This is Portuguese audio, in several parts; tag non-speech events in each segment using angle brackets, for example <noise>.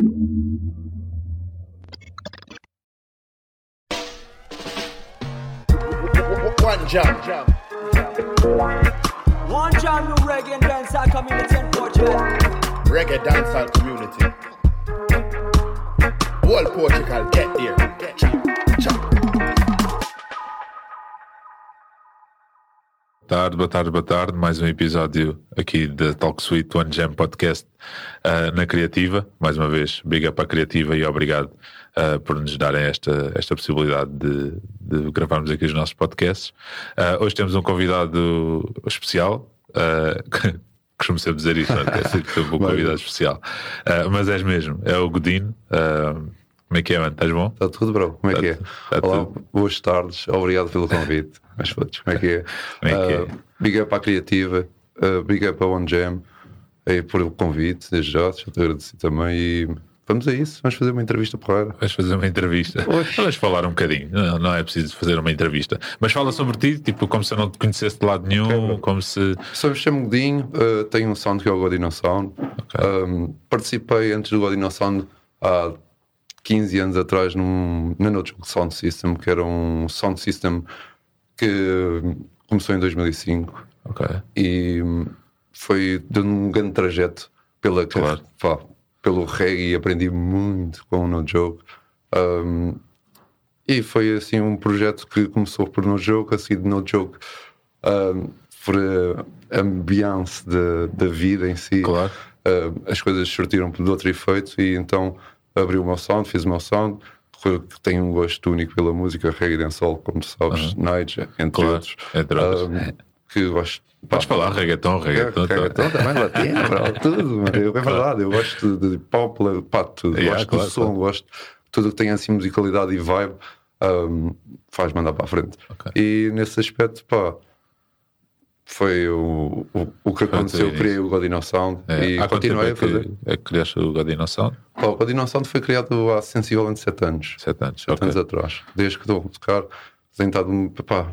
One jam. One jam new reggae and dancehall community in Portugal. Reggae dancehall community. Whole Portugal, get there. Get chop. Boa tarde, boa tarde, boa tarde. Mais um episódio aqui da Talk Suite One Jam Podcast uh, na Criativa. Mais uma vez, big up à Criativa e obrigado uh, por nos darem esta, esta possibilidade de, de gravarmos aqui os nossos podcasts. Uh, hoje temos um convidado especial. <laughs> Costumo sempre dizer é? é sempre um <laughs> convidado especial. mas és mesmo, é o Godino. Como é que é, mano? Estás bom? Está tudo, bro. Como é Tá que é? tu- tá Olá, tudo. boas tardes. Obrigado pelo <laughs> convite. Mas fotos, como é que é? Como é que é? Ah, big up à Criativa, ah, big up a One Jam aí por o convite, desde já, já te agradeci também. E vamos a isso, vamos fazer uma entrevista porreira. Vais fazer uma entrevista. Oxe. Vamos falar um bocadinho. Não, não é preciso fazer uma entrevista. Mas fala sobre ti, tipo, como se eu não te conhecesse de lado nenhum, como se. Sou-me chamo Godinho, ah, tenho um sound que é o Godino Sound. Ah, participei antes do Godino Sound há 15 anos atrás num, na No Joke Sound System, que era um sound system que começou em 2005. Ok. e hum, foi de um grande trajeto pela, Claro. pá, pelo reggae e aprendi muito com o No Joke. Um, e foi assim um projeto que começou por No Joke, a seguir de No Joke, um, por a ambiance da, da vida em si. Claro. Uh, as coisas surtiram de outro efeito e então abri o meu sound, fiz o meu sound. que Tenho um gosto único pela música reggae e como sabes, Nigel, entre Claro, outros. entre outros. Um, que gosto. Podes pá, falar reggaeton, reggaeton. tá. Reggaeton também, latino, <laughs> bro, tudo. mano. Eu- É verdade, eu gosto de, pop, pá, tudo. Yeah, gosto claro, do som, claro. gosto tudo que tem assim musicalidade e vibe, um, faz mandar para a frente. Ok. E nesse aspecto, pá, foi o, o, o que aconteceu. início. criei o Godino Sound É. e Há continuei é a fazer. que, é que criaste o Godino Sound? Pá, o Godino Sound foi criado há sensivelmente 7 anos. Sete anos. sete ok. anos atrás. Desde que estou a tocar, tenho estado, pá,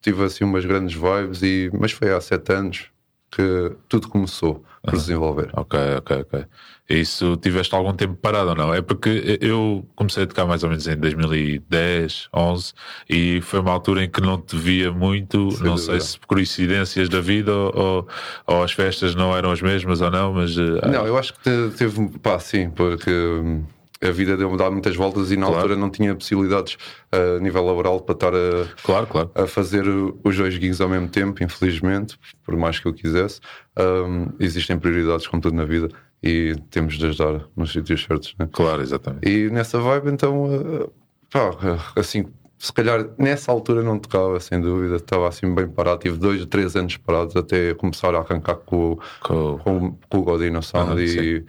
tive assim umas grandes vibes, e, mas foi há sete anos que tudo começou por se desenvolver. Ok, ok, ok. E Isso tiveste algum tempo parado ou não? É porque eu comecei a tocar mais ou menos em 2010, 11 e foi uma altura em que não te via muito, Sem não sei dúvida. se por coincidências da vida ou, ou, as festas não eram as mesmas ou não, mas eh, Não, eu acho que te- teve, pá, sim, porque hum, a vida deu-me dar muitas voltas e na Claro. altura não tinha possibilidades a nível laboral para estar a, claro, claro. a fazer os dois gigs ao mesmo tempo, infelizmente, por mais que eu quisesse. Hum, existem prioridades, como tudo na vida, e temos de ajudar nos sítios certos, né? Claro, exatamente. E nessa vibe, então, uh, pá, uh, assim, se calhar nessa altura não tocava, sem dúvida, estava assim bem parado. Tive dois ou três anos parados até começar a arrancar com, o- Com- com, com o Godino Sound Ah, e,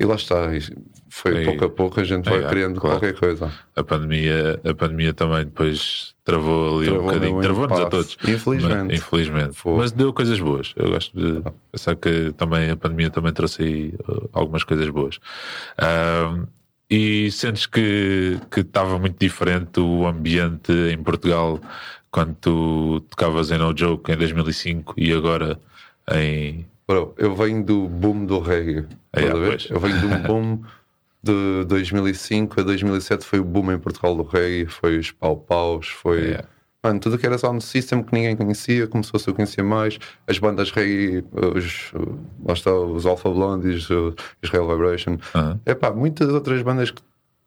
e lá está. E foi E- pouco a pouco a gente É, vai criando claro. qualquer coisa. A pandemia, a pandemia também depois travou ali um Travou bocadinho, um travou-nos a todos. Infelizmente. Mas, infelizmente. Mas deu coisas boas. Eu gosto de pensar que também a pandemia também trouxe aí uh, algumas coisas boas. Ahm, e sentes que que estava muito diferente o ambiente em Portugal quando tu tocavas em No Joke em 2005 e agora em. Bro, eu venho do boom do reggae. É, pois. Eu venho um boom <laughs> de 2005 a 2007 foi o boom em Portugal do reggae, foi os pau-paus, foi. É. Mano, tudo que era sound system que ninguém conhecia, começou a se conhecer mais. As bandas reggae, os, lá está, os Alpha Blondies, os Israel Vibration. Aham. É pá, muitas outras bandas que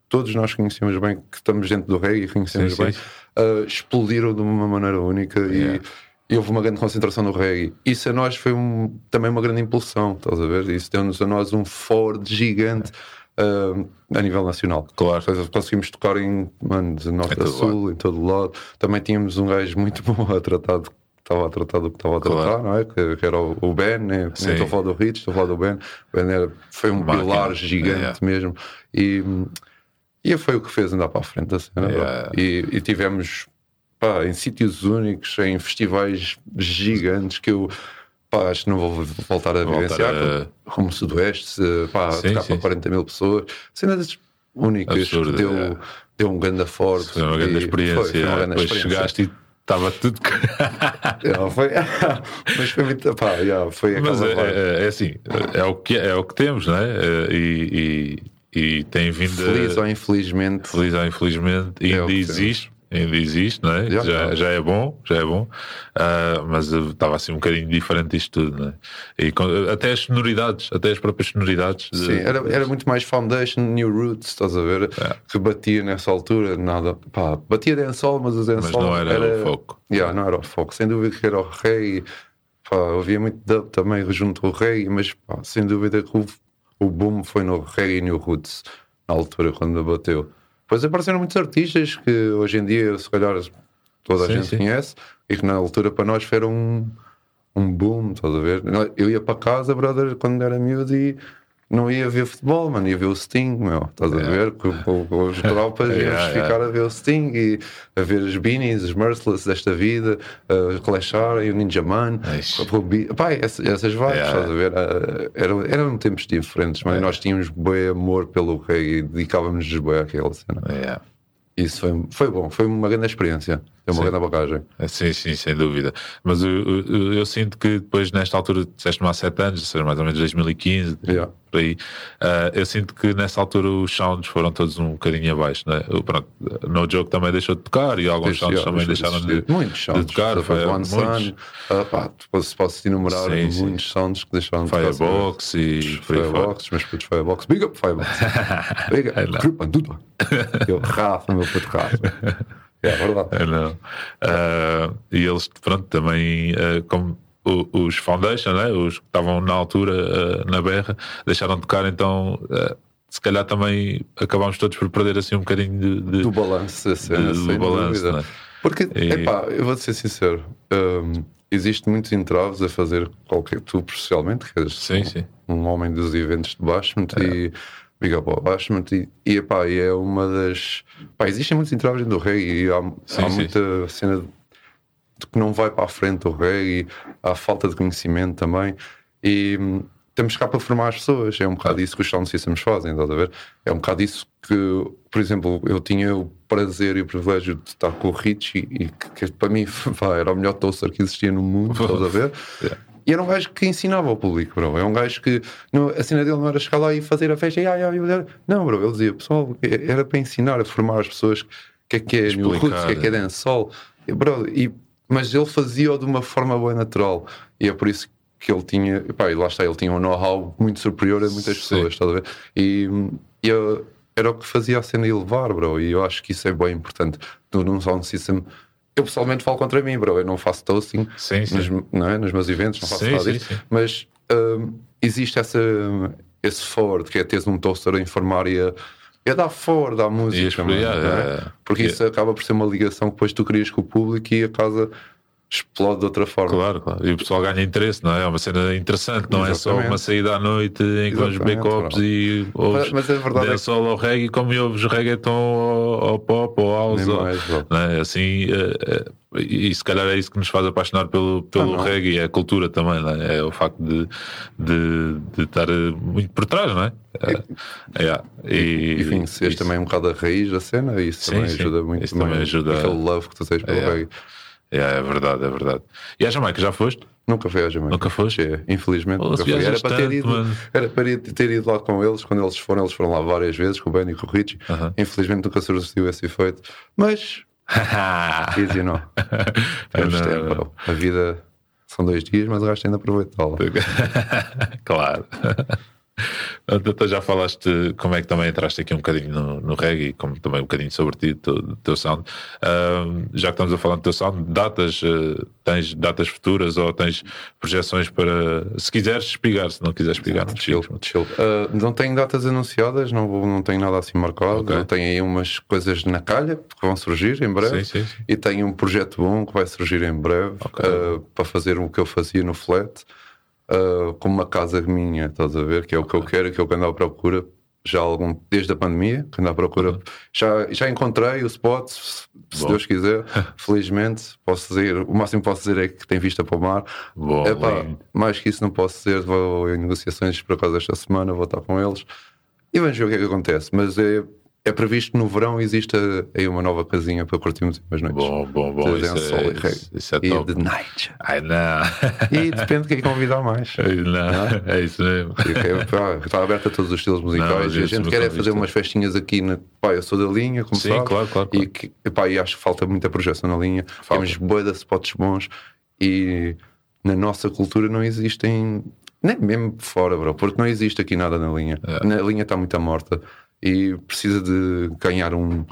todos nós conhecemos bem, que estamos dentro do reggae e conhecemos Sim, bem, sim. ah, explodiram de uma maneira única Yeah. e, e houve uma grande concentração no reggae. Isso a nós foi um- também uma grande impulsão, estás a ver? Isso deu-nos a nós um Ford gigante ah, a nível nacional. Claro. Seja, conseguimos tocar em, mano, de norte Em a sul, em todo lado. Também tínhamos um gajo muito <laughs> bom a tratar de estava a tratar do que estava a tratar, Claro. não é? Que, que era o, Ben, né? Sim. Estou a falar do Rich, estou a falar do Ben. O Ben era, foi um Máquina. pilar gigante mesmo. E, e foi o que fez andar para a frente cena. Yeah. E, e tivemos pá, em sítios únicos, em festivais gigantes que eu pá, acho que não vou voltar a Voltar vivenciar. a- Como Sudoeste, pá, Sim, tocar sim, para sim. 40 mil pessoas. Cenas únicas Absurdo, que deu, é. deu um grande forte. Foi uma grande E experiência. Foi, foi uma grande Depois experiência. chegaste e estava tudo. Yeah, <laughs> foi, <laughs> mas foi muito. Pá, yeah, foi Mas é, é- é assim, é o, que, é o que temos, não é? Eh, E, tem vindo Feliz a, ou infelizmente. feliz ou infelizmente, É ainda existe. Ainda existe, não é? Já, Já, já. já é bom, já é bom, Ah, mas eu estava assim um bocadinho diferente disto tudo, não é? E com- até as sonoridades, até as próprias sonoridades. de- Sim, era, era muito mais Foundation, New Roots, estás a ver? É. Que batia nessa altura, nada. Pá, batia dancehall, mas o dancehall não era o foco. Yeah, não era o foco. Sem dúvida que era o reggae. Pá, havia muito dub também junto ao reggae, mas pá, sem dúvida que o, o boom foi no reggae e no roots, na altura, quando bateu. Depois apareceram muitos artistas que hoje em dia, se calhar, toda a Sim, gente sim. conhece e que na altura para nós foi um, um boom, estás a ver? Eu ia para casa, brother, quando era miúdo e não ia ver futebol, mano, ia ver o Sting, meu, estás a ver? Com, com, com as <laughs> tropas Yeah, íamos yeah. ficar a ver o Sting e a ver os Beanies, os Merciless desta vida, uh, Clash e o Ninja Man, pá, essas, essas vibes, Yeah. estás a ver? Uh, eram, eram tempos diferentes, mas nós tínhamos bem amor pelo rei e dedicávamos-nos bem àquela cena. Yeah. Isso foi, foi bom, foi uma grande experiência, foi uma Sim. grande bagagem. É, Sim, sim, sem dúvida. Mas eu, eu, eu sinto que depois, nesta altura, disseste-me há sete anos, ou seja, mais ou menos 2015, Yeah. por aí, ah, eu sinto que nessa altura os sounds foram todos um bocadinho abaixo. Né? Eu, pronto, no jogo também deixou de tocar e alguns Deixa- sounds yeah, também deixa deixaram existir. de, muitos de sounds, tocar. Foi, One muitos. Sun, ah, pá, posso, posso enumerar Sim, sim. muitos sounds que deixaram de tocar. Firebox e. Firebox, mas putos Firebox, big up Firebox, <laughs> big É up, eu Rafa, meu puto Rafa, <laughs> é verdade. É, não. Ah, e eles, pronto, também, ah, como o- os Foundation, né? os que estavam na altura ah, na berra, deixaram de tocar, então se calhar também acabámos todos por perder assim um bocadinho de. de- do balanço da cena, do balanço, dúvida. né? Porque, E- epá, eu vou-te ser sincero, hum, existe muitos entraves a fazer qualquer, tu socialmente, que és Sim, sim. um homem dos eventos de Bashment e Big Up ao Bashment e, e, epá, é uma das... Pá, existem muitos entraves do reggae e há, Sim, há sim. muita cena de de que não vai para a frente o reggae, há falta de conhecimento também e hum, temos cá para formar as pessoas, é um bocado isso que os sound systems fazem, estás a ver? É um bocado isso que, por exemplo, eu tinha o prazer e o privilégio de estar com o Richie e que, que para mim <laughs> pá, era o melhor toaster que existia no mundo, estás a ver? <laughs> E era um gajo que ensinava ao público, bro. É um gajo que não, a cena dele não era chegar lá e fazer a festa. E, ai, ai. Não, bro. Ele dizia, pessoal, era para ensinar, a formar as pessoas o que é que é Explicar, o que é que é dancehall. E, bro, e, mas ele fazia-o de uma forma bem natural. E é por isso que ele tinha, e, pá, e lá está, ele tinha um know-how muito superior a muitas Sim. pessoas, estás a ver? E, e eu- era o que fazia a cena elevar, bro. E eu acho que isso é bem importante. Num sound system. Eu pessoalmente falo contra mim, bro. Eu não faço toasting Sim, sim. nos, não é? nos meus eventos, não faço Sim, nada sim, disso. Mas hum, existe essa, esse forward, que é teres um toaster a informar e a, a dar forward à música. Mano, é? é, é. Porque isso acaba por ser uma ligação que depois tu crias com o público e a casa explode de outra forma. Claro, claro. E o pessoal ganha interesse, não é? É uma cena interessante, não é só Exatamente. uma saída à noite em que os Exatamente, backups e ouves Mas- mas a verdade é que- só ao reggae, como ouves reggaeton ao pop ou house. Ou- mais, é? Assim, eh, eh, e se calhar é isso que nos faz apaixonar pelo, pelo Ah, reggae, é a cultura também, não é? É o facto de, de, de estar eh, muito por trás, não é? É, é, e, Enfim, se és isso. também um bocado a raiz da cena, isso Sim, também sim. ajuda muito. Isso também ajuda Aquele love que tu tens pelo É. reggae. É, é verdade, é verdade. E a Jamaica, já foste? Nunca fui à Jamaica. Nunca foste? É, infelizmente, Oh, nunca fui. Era para, ter ido, era para ter ido lá com eles. Quando eles foram, eles foram lá várias vezes com o Ben e com o Richie. Aham. Infelizmente, nunca surgiu esse efeito. Mas, <laughs> easy não. Temos Não, tempo, bro. A vida são dois dias, mas o resto ainda aproveitá-la. <laughs> claro. <laughs> Então já falaste como é que também entraste aqui um bocadinho no, no reggae, como também um bocadinho sobre ti, do teu, sound. Ahm, já que estamos a falar do teu sound, datas, eh, tens datas futuras ou tens projeções para, se quiseres espigar, se não quiseres espigar, não Chill, chill. Uh, não tenho datas anunciadas, não, vou, não tenho nada assim marcado. Ok. Eu tenho aí umas coisas na calha que vão surgir em breve. Sim, sim, sim. E tenho um projeto bom que vai surgir em breve Ok. uh, para fazer o que eu fazia no flat, uh, como uma casa minha, estás a ver? Que é o que eu quero, que é o que ando à procura. Já algum, desde a pandemia, que ando à procura. Já, já encontrei o spot, se, Bom. Deus quiser. <laughs> Felizmente, posso dizer, o máximo que posso dizer é que tem vista para o mar. Bom, Epá, mais que isso não posso dizer, vou em negociações por acaso esta semana, vou estar com eles e vamos ver o que é que acontece. Mas é, é previsto no verão existe aí uma nova casinha para curtirmos umas noites. Bom, bom, bom. De Isso é, e reggae. isso, é E top. de night. Ai, não. E depende de quem convidar mais. não. É isso mesmo. E que é, pá, Está aberto a todos os estilos musicais. Não, e a gente quer é fazer umas festinhas aqui na. Pá, eu sou da linha, como Sim, sabes, claro, claro, E, claro. que, epá, e acho que falta muita projeção na linha. Temos boa de spots bons e na nossa cultura não existem. Nem mesmo fora, bro, porque não existe aqui nada na linha. É. Na linha está muito morta e precisa de ganhar um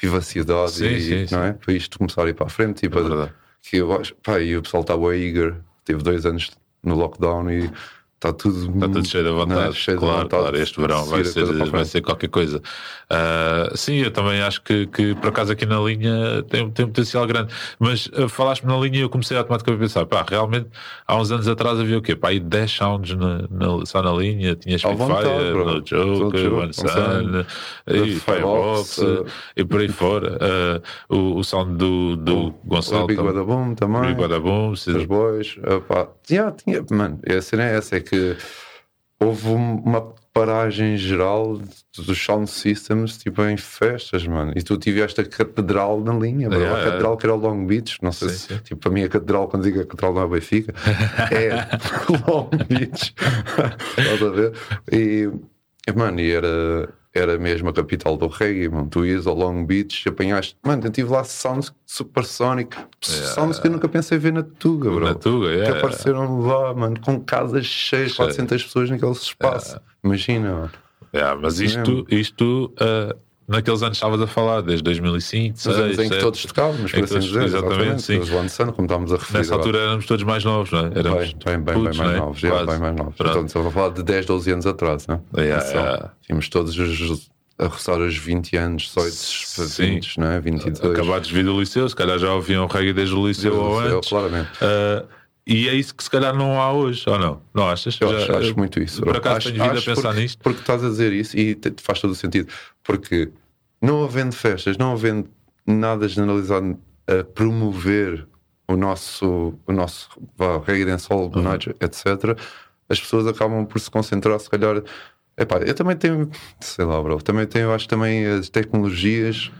vivacidade Sim, e, sim, não é? para isto começar a ir para a frente. Tipo, É verdade. que eu acho, pá, e o pessoal bem eager, teve dois anos no lockdown e está tudo, Está tudo cheio de é? vontade. Cheio de claro, vontade claro, este verão de vai ser, vai ser qualquer coisa. Ah, sim, eu também acho que, que por acaso aqui na linha tem, tem um potencial grande. Mas ah, falaste-me na linha e eu comecei automaticamente a pensar: pá, realmente há uns anos atrás havia o quê? Pá, aí 10 sounds na, na- só na linha, tinha Spitfire, no Joke, One Sun, e Firebox uh, e por aí fora. Ah, o, o sound do, do Gonçalo. o Big também. Badaboom também, Big Badaboom, os boys, opá. Já tinha, mano, a cena é essa, é que houve um- uma paragem geral dos sound systems, tipo em festas, mano, e tu tiveste a catedral na linha, bro. Yeah, a catedral que era o Long Beach, não sei Sim, se, sim. tipo, para mim a catedral, quando digo a catedral não é Benfica, <laughs> é Long Beach, <laughs> estás a ver? E, mano, e era, era mesmo a capital do reggae, mano. Tu ias ao Long Beach, apanhaste, mano, eu tive lá sounds supersonic, sounds que eu nunca pensei ver na Tuga, bro. Na Tuga, que yeah. apareceram lá, mano, com casas cheias, 400 pessoas naquele espaço. Imagina, mano. Yeah, mas isto, isto ah, naqueles anos estavas a falar, desde 2005, Os 2006, anos em que 2007. todos tocávamos, por assim dizer. exatamente, sim. Os One Sun, como estávamos a referir. Nessa agora. altura éramos todos mais novos, não é? Éramos Bem, bem, bem, putos, bem mais não é? novos, já, Quase. bem mais novos. Pronto. Então, estamos a falar de 10, 12 anos atrás, né? Yeah, Atenção. yeah. Tínhamos todos os, a roçar os 20 anos, 18 para Sim. 20, não é? 22. Acabados de vir do liceu, se calhar já ouviam reggae desde o liceu Desde ou liceu, antes. claramente. Ah, e é isso que se calhar não há hoje, ou não? Não achas? Eu Já- acho, acho muito isso. Por acaso acho, tenho vindo a acho pensar porque, nisto. Porque estás a dizer isso e te- faz todo o sentido. Porque não havendo festas, não havendo nada generalizado a promover o nosso, o nosso vá, reggae dancehall, Uhum. night, etc., as pessoas acabam por se concentrar, se calhar. Epá, eu também tenho, sei lá, bro, também tenho, acho que também as tecnologias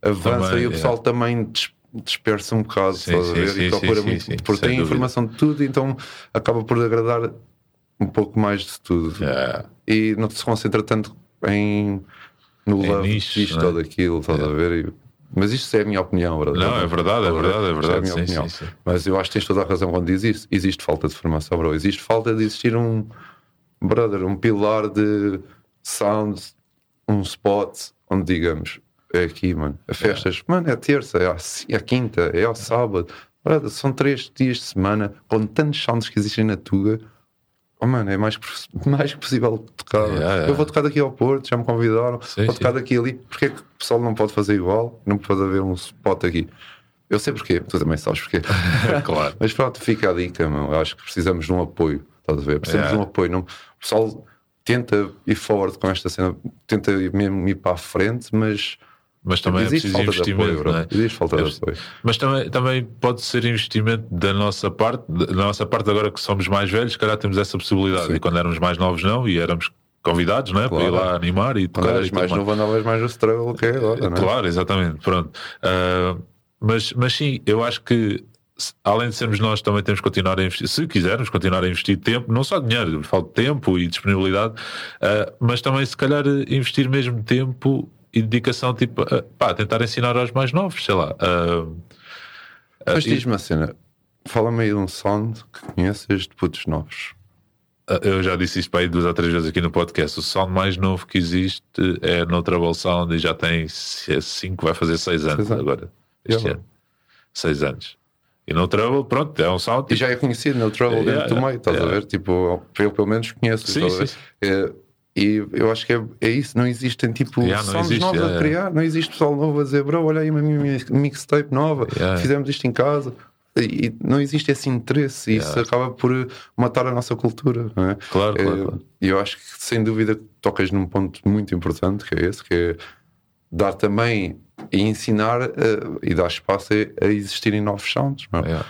avançam Também, e o pessoal também des- dispersa um bocado, Sim, estás a sim, ver? sim, e procura muito, porque tem informação de tudo, então acaba por agradar um pouco mais de tudo. Yeah. E não se concentra tanto em no Em love nichos, disto é? ou daquilo, estás a ver? E- mas isto é a minha opinião, brother. Não, é verdade, é a verdade, é verdade, a minha sim, opinião. sim, sim. Mas eu acho que tens toda a razão quando diz isso. Existe falta de formação, bro. Existe falta de existir um brother, um pilar de sound, um spot onde digamos é aqui, mano. A festas, mano, é a terça, é a, é a quinta, é ao sábado. Brother, são três dias de semana com tantos sounds que existem na Tuga. Oh, mano, é mais, <laughs> mais que possível tocar. Yeah. Eu vou tocar daqui ao Porto, já me convidaram. Sim, vou tocar sim. daqui ali. Porquê que o pessoal não pode fazer igual? Não pode haver um spot aqui. Eu sei porquê, tu também sabes porquê. <laughs> Claro. Mas pronto, fica a dica, meu. Eu acho que precisamos de um apoio. Estás a ver? Precisamos Yeah. de um apoio. Não, o pessoal tenta ir forward com esta cena, tenta mesmo ir para a frente, mas Mas também é existe preciso falta de investimento, apoio, é? Existe falta de É, apoio. Mas também, também pode ser investimento da nossa parte, da nossa parte agora que somos mais velhos, se calhar temos essa possibilidade. Sim. E quando éramos mais novos, não, e éramos convidados, não é? Para ir Claro. lá animar e Quando tocar. eras tudo mais novo, andavas mais no struggle que é agora, não é? Claro, exatamente. Pronto. Ah, mas, mas sim, eu acho que além de sermos nós, também temos que continuar a investir. Se quisermos continuar a investir tempo, não só dinheiro, falta tempo e disponibilidade, ah, mas também se calhar investir mesmo tempo e dedicação, tipo, a, pá, tentar ensinar aos mais novos, sei lá. Mas diz-me uma cena, fala-me aí de um sound que conheces de putos novos. ah, eu já disse isto para aí duas ou três vezes aqui no podcast. O sound mais novo que existe é no Trouble Sound e já tem 5, vai fazer 6 anos, Seis anos. agora. Este ano. 6 anos. E no Trouble, pronto, é um sound. E já é conhecido no Trouble dentro do yeah, meio, estás yeah. a ver? Tipo, eu pelo menos conheço. Sim, a sim, É, e eu acho que é, é isso, não existem tipo Yeah, sounds existe, novos yeah. a criar, não existe pessoal novo a dizer, bro, olha aí uma mixtape nova, Yeah. fizemos isto em casa. E não existe esse interesse, e isso Yeah. acaba por matar a nossa cultura. Não é? Claro, É, claro. E eu acho que sem dúvida tocas num ponto muito importante, que é esse, que é dar também e ensinar eh, e dar espaço a, a existirem novos sounds. não é?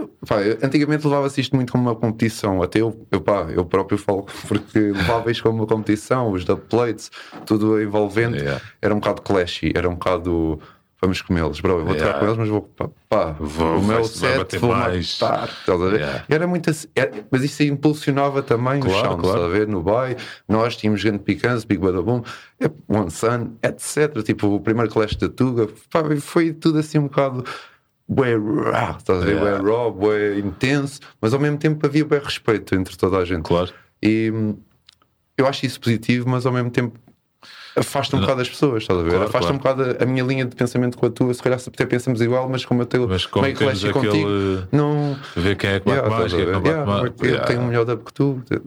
Eu, pá, eu- antigamente levava-se isto muito como uma competição. Até eu, eu, pá, eu próprio falo, <laughs> porque levava isto como uma competição, os dubplates, tudo envolvente. Yeah. Era um bocado clashy, era um bocado. Vamos comê-los, bro. Eu vou Yeah. tirar com eles, mas vou. Pá, pá, Vou- o meu set vou mais. matar. Estás a ver? Yeah. Era muito assim- era- mas isso impulsionava também Claro, os sounds, claro. estás a ver? No Bay, nós tínhamos gente picante, Big Bada Boom, é, One Sun, etc. Tipo, o primeiro Clash da Tuga, pá, foi tudo assim um bocado. Bué, estás a ver? Yeah. Bué raw, bué intenso, mas ao mesmo tempo havia bué respeito entre toda a gente. Claro. E hum, eu acho isso positivo, mas ao mesmo tempo afasta um bocado as pessoas, estás a ver? Claro, afasta claro. um bocado a, a minha linha de pensamento com a tua. Se calhar até pensamos igual, mas como eu tenho Mas como meio clash aquele- contigo, não. Ver quem é que bate Yeah, mais, quem é a que não ver? bate Yeah, mais. eu Yeah. tenho um melhor dub que tu. <laughs> Era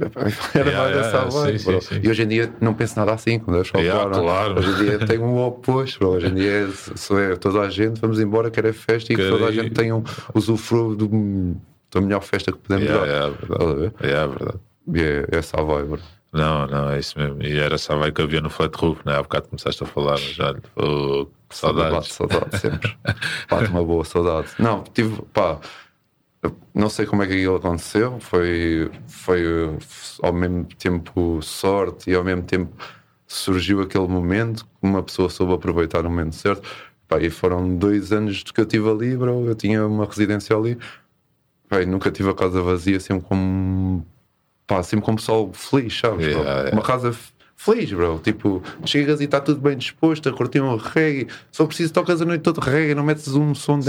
Yeah, mais yeah, dessa sim, sim, sim. E hoje em dia não penso nada assim, quando eu Yeah, falar, não? claro. Hoje em dia <laughs> tenho um oposto, bro. Hoje em dia é, sou é toda a gente, vamos embora, quero é festa e que toda a gente tenha um usufruo do- da melhor festa que podemos dar. a ver? verdade. Yeah, verdade. É essa a vibe, bro. Não, não, é isso mesmo. E era essa vai que havia no Flat Roof, né? Há bocado começaste a falar, mas olha, oh, que Saudade, saudades. saudade sempre. <laughs> Bate uma boa saudade. Não, tive, pá, não sei como é que aquilo aconteceu. Foi, foi ao mesmo tempo sorte e ao mesmo tempo surgiu aquele momento que uma pessoa soube aproveitar o momento certo. Pá, e foram dois anos que eu tive ali, bro. Eu tinha uma residência ali. Pá, nunca tive a casa vazia, sempre como pá, sempre com o pessoal feliz, sabes? Yeah, yeah. Uma casa feliz, bro. Tipo, chegas e está tudo bem disposto a curtir um reggae. Só preciso tocas a noite toda reggae, não metes um som de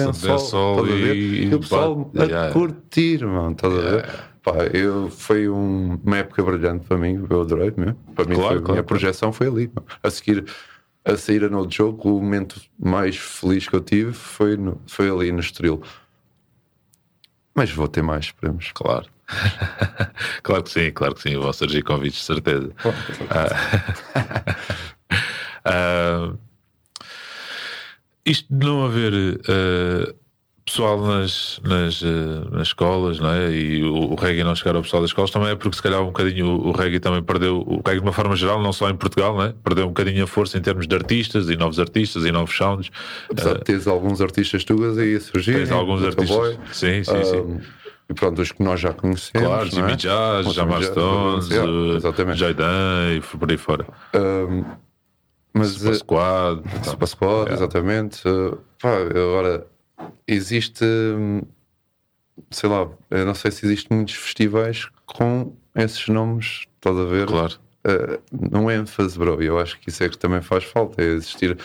a ver? e- E o pessoal a yeah. curtir, mano, estás a ver? Pá, eu, foi um- uma época brilhante para mim, eu adorei mesmo. Para mim, Claro, foi, a claro, minha claro. projeção foi ali. mano. A seguir, a sair a no jogo, o momento mais feliz que eu tive foi, no- foi ali no Estoril. Mas vou ter mais, esperemos. Claro. <laughs> claro que sim, claro que sim. Vão surgir convites, de certeza. <laughs> Ah, isto de não haver ah, pessoal nas, nas, ah, nas escolas, não é? E o, o reggae não chegar ao pessoal das escolas também é porque se calhar um bocadinho o, o reggae também perdeu, o reggae de uma forma geral, não só em Portugal, não é? Perdeu um bocadinho a força em termos de artistas e novos artistas e novos sounds. Apesar de teres alguns artistas tugas aí a surgir. Tens alguns artistas. Sim, sim, sim. um, E pronto, os que nós já conhecemos. Claro, não Jimmy é? Jazz, Jamar Stones, e por aí fora. Um, mas Super eh, Squad. então. Super Squad, exatamente. Uh, pá, agora, existe, hum, sei lá, eu não sei se existem muitos festivais com esses nomes, estás a ver? Claro. Uh, não é ênfase, bro. Eu acho que isso é que também faz falta, é existir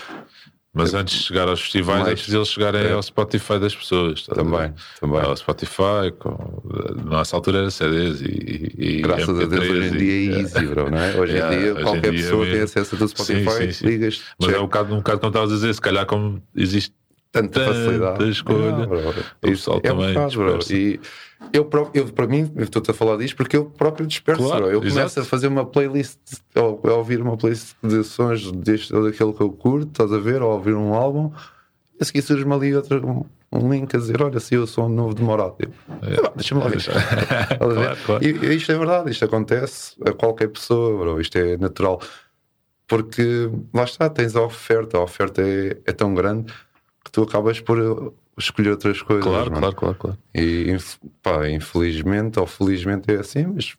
Mas antes de chegar aos festivais, Mais- é preciso eles chegarem é. ao Spotify das pessoas. a também. também. Ao Spotify, com, nossa altura era CDs e. e Graças a Deus, MP3 hoje em dia é easy, bro, não é? Hoje Yeah, em dia, hoje em qualquer dia pessoa tem mesmo. acesso a do Spotify, Sim, sim, sim. ligas, Mas check, é um bocado, um bocado como estavas a dizer, se calhar como existe tanta tanta facilidade. escolha, Ah, bro. o Isso pessoal é também bocado, bro. E eu, próprio, eu, para mim, eu estou-te a falar disto porque eu próprio disperso. Claro. Eu começo exato. a fazer uma playlist, ou a ouvir uma playlist de sons deste ou daquele que eu curto, estás a ver, ou a ouvir um álbum, a seguir surge-me ali outro, um, um link a dizer: Olha, se eu sou um novo de Morato. Eu, "Ah, Deixa-me lá ver. <laughs> Claro, claro. E, e isto é verdade, isto acontece a qualquer pessoa, bro. isto é natural. Porque lá está, tens a oferta, a oferta é, é tão grande que tu acabas por escolher outras coisas. Claro, mano. claro, claro, claro. E pá, infelizmente ou felizmente é assim, mas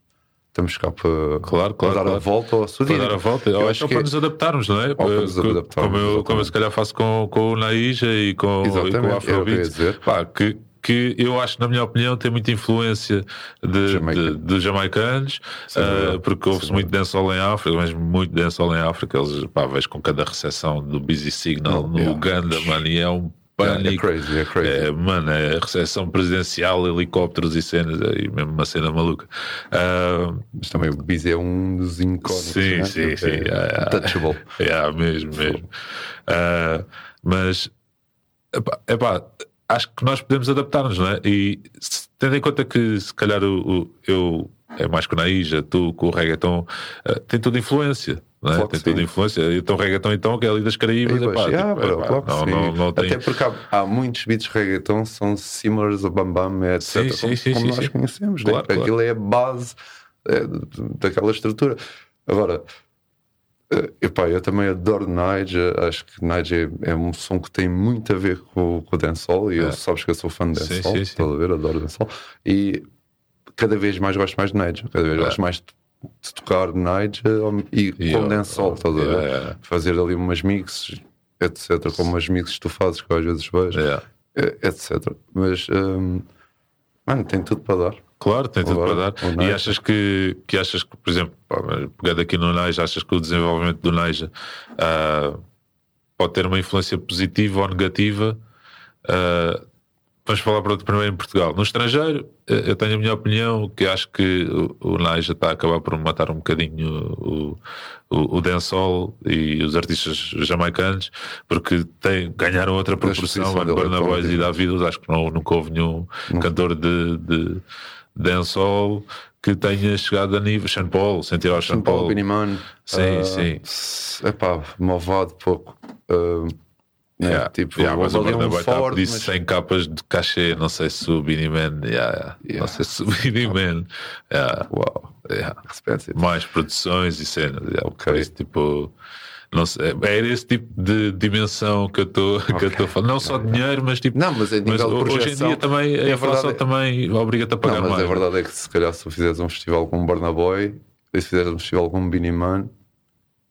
estamos cá para, Claro, para claro, dar a claro. volta ao Para assunto. dar a volta, Eu acho que para é- nos adaptarmos, não é? para nos adaptarmos, como, eu, como eu se calhar faço com, com o Naija e com, e com o Afrobeat, pá, que, que eu acho, na minha opinião, tem muita influência de, Jamaica. de, dos jamaicanos, Sem ah, dúvida. porque ouve-se Sem muito dancehall em África, mas muito dancehall em África. Eles, pá, vejo com cada recepção do Busy Signal no yeah. Uganda, mano, e é um Yeah, é pânico. crazy, é crazy. É, mano, é recepção presidencial, helicópteros e cenas, é mesmo uma cena maluca. Ah, Mas também o Biz é um dos incógnitos. Sim, né? sim, sim. É É, untouchable. <laughs> é, mesmo, mesmo. Ah, mas, epá, epá, acho que nós podemos adaptar-nos, não é? E tendo em conta que, se calhar, o, o- eu é mais com a Naija, tu com o reggaeton, ah, tem toda influência. É? Claro tem toda sim. influência. Então, reggaeton, então, que é ali das Caraíbas, epá, yeah, tipo, bro, epá, claro não, não, não tem. Até porque há, há muitos beats de reggaeton que são similars ao Bam Bam, etc. Sim, sim, como sim, como nós conhecemos, Claro, né? claro. aquilo é a base é, daquela estrutura. Agora, Uh, epá, eu também adoro Nige, acho que Nige é, é, um som que tem muito a ver com, com o dancehall e é. eu sabes que eu sou fã de dancehall, sim, sim, sim. a ver, adoro dancehall e cada vez mais gosto mais de Nige, cada vez é. gosto mais de, de tocar Nige e, e com dancehall, estás a ver? É. Fazer ali umas mixes, etc, como as mixes que tu fazes que eu às vezes vejo, é. etc. Mas, um, mano, tem tudo para dar. Claro, tem tudo para dar. E achas que, que achas que, por exemplo, pegando aqui no Neja, achas que o desenvolvimento do Neja uh, pode ter uma influência positiva ou negativa? Uh, vamos falar para primeiro em Portugal. No estrangeiro, eh, eu tenho a minha opinião que acho que o, o Naija está a acabar por matar um bocadinho o, o, o dancehall e os artistas jamaicanos, porque tem, ganharam outra proporção. Burna Boys e David, acho que não, nunca houve nenhum não. cantor de, de dancehall que tenha chegado a nível. Sean Paul, sem tirar o Sean, Sean Paul. Paul. Sim, uh, sim. Epá, malvado pouco. Uh, Yeah, tipo, yeah, mas o Burna Boy um disse mas... 100 capas de cachê, não sei se o Beanie Man, yeah, yeah. não sei se o Beanie Man, yeah. Uau, yeah. mais produções e cenas, yeah, okay. isso, tipo, não sei, é esse tipo de dimensão que eu estou okay. a falar. Não só dinheiro, mas tipo. Não, mas, mas hoje em dia também a inflação é... também obriga-te a pagar não, mas mais. a verdade é que se calhar se tu fizeres um festival com um Burna Boy e se fizeres um festival com um Beanie Man,